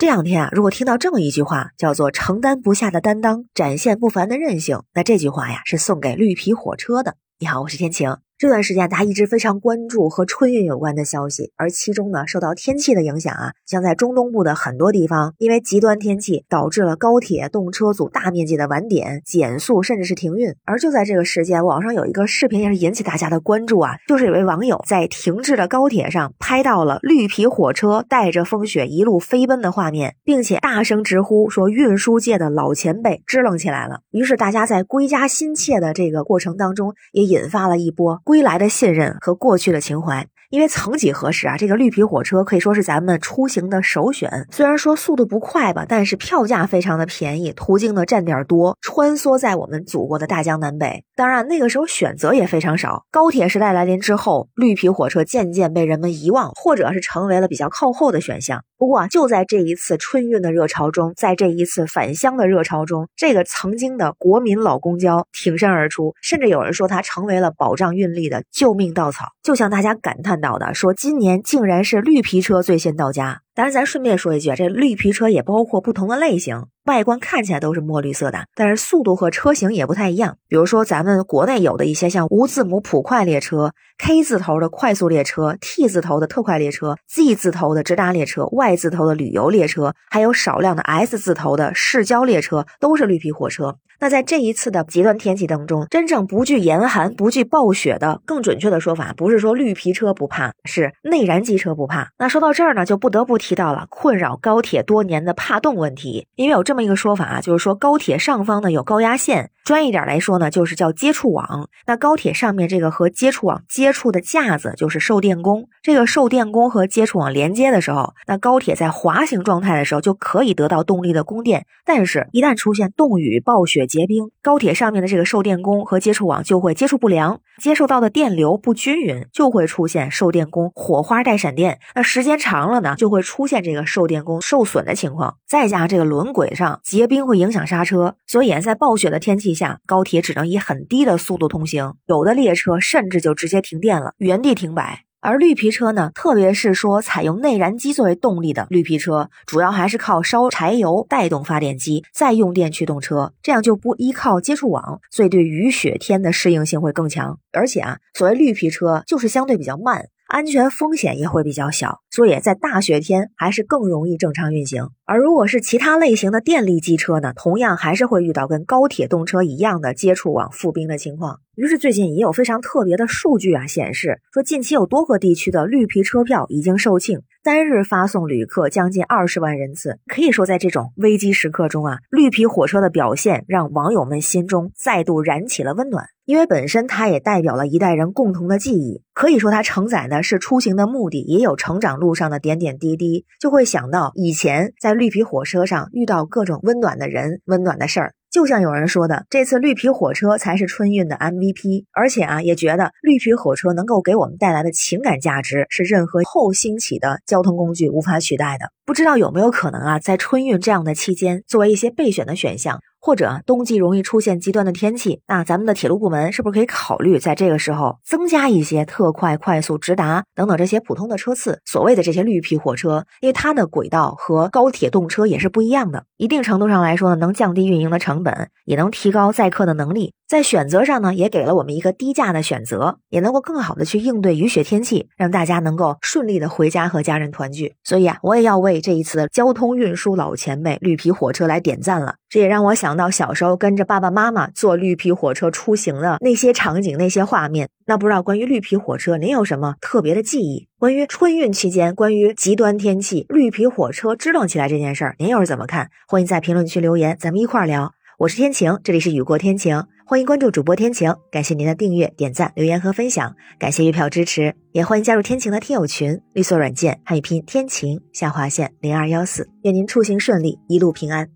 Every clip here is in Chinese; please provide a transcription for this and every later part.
这两天啊，如果听到这么一句话，叫做“承担不下的担当，展现不凡的韧性”，那这句话呀，是送给绿皮火车的。你好，我是天晴。这段时间，大家一直非常关注和春运有关的消息，而其中呢，受到天气的影响啊，像在中东部的很多地方，因为极端天气导致了高铁动车组大面积的晚点、减速，甚至是停运。而就在这个时间，网上有一个视频也是引起大家的关注啊，就是有位网友在停滞的高铁上拍到了绿皮火车带着风雪一路飞奔的画面，并且大声直呼说：“运输界的老前辈支棱起来了。”于是大家在归家心切的这个过程当中，也引发了一波。归来的信任和过去的情怀，因为曾几何时啊，这个绿皮火车可以说是咱们出行的首选。虽然说速度不快吧，但是票价非常的便宜，途径的站点多，穿梭在我们祖国的大江南北。当然，那个时候选择也非常少。高铁时代来临之后，绿皮火车渐渐被人们遗忘，或者是成为了比较靠后的选项。不过啊，就在这一次春运的热潮中，在这一次返乡的热潮中，这个曾经的国民老公交挺身而出，甚至有人说它成为了保障运力的救命稻草。就像大家感叹到的，说今年竟然是绿皮车最先到家。当然，咱顺便说一句，这绿皮车也包括不同的类型，外观看起来都是墨绿色的，但是速度和车型也不太一样。比如说，咱们国内有的一些像无字母普快列车、K 字头的快速列车、T 字头的特快列车、Z 字头的直达列车、Y 字头的旅游列车，还有少量的 S 字头的市郊列车，都是绿皮火车。那在这一次的极端天气当中，真正不惧严寒、不惧暴雪的，更准确的说法，不是说绿皮车不怕，是内燃机车不怕。那说到这儿呢，就不得不提到了困扰高铁多年的怕冻问题。因为有这么一个说法啊，就是说高铁上方呢有高压线，专业点来说呢，就是叫接触网。那高铁上面这个和接触网接触的架子就是受电弓，这个受电弓和接触网连接的时候，那高铁在滑行状态的时候就可以得到动力的供电。但是，一旦出现冻雨、暴雪。结冰，高铁上面的这个受电弓和接触网就会接触不良，接受到的电流不均匀，就会出现受电弓火花带闪电。那时间长了呢，就会出现这个受电弓受损的情况。再加上这个轮轨上结冰会影响刹车，所以在暴雪的天气下，高铁只能以很低的速度通行，有的列车甚至就直接停电了，原地停摆。而绿皮车呢，特别是说采用内燃机作为动力的绿皮车，主要还是靠烧柴油带动发电机，再用电驱动车，这样就不依靠接触网，所以对雨雪天的适应性会更强。而且啊，所谓绿皮车就是相对比较慢，安全风险也会比较小，所以在大雪天还是更容易正常运行。而如果是其他类型的电力机车呢，同样还是会遇到跟高铁动车一样的接触网复冰的情况。于是最近也有非常特别的数据啊，显示说近期有多个地区的绿皮车票已经售罄，单日发送旅客将近二十万人次。可以说在这种危机时刻中啊，绿皮火车的表现让网友们心中再度燃起了温暖，因为本身它也代表了一代人共同的记忆。可以说它承载的是出行的目的，也有成长路上的点点滴滴，就会想到以前在绿皮火车上遇到各种温暖的人、温暖的事儿。就像有人说的，这次绿皮火车才是春运的 MVP，而且啊，也觉得绿皮火车能够给我们带来的情感价值是任何后兴起的交通工具无法取代的。不知道有没有可能啊，在春运这样的期间，作为一些备选的选项。或者冬季容易出现极端的天气，那咱们的铁路部门是不是可以考虑在这个时候增加一些特快、快速直达等等这些普通的车次？所谓的这些绿皮火车，因为它的轨道和高铁动车也是不一样的，一定程度上来说呢，能降低运营的成本，也能提高载客的能力。在选择上呢，也给了我们一个低价的选择，也能够更好的去应对雨雪天气，让大家能够顺利的回家和家人团聚。所以啊，我也要为这一次的交通运输老前辈绿皮火车来点赞了。这也让我想到小时候跟着爸爸妈妈坐绿皮火车出行的那些场景、那些画面。那不知道关于绿皮火车，您有什么特别的记忆？关于春运期间，关于极端天气，绿皮火车支棱起来这件事儿，您又是怎么看？欢迎在评论区留言，咱们一块儿聊。我是天晴，这里是雨过天晴，欢迎关注主播天晴，感谢您的订阅、点赞、留言和分享，感谢月票支持，也欢迎加入天晴的听友群，绿色软件汉语拼天晴下划线零二幺四，愿您出行顺利，一路平安，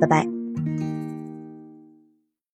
拜拜。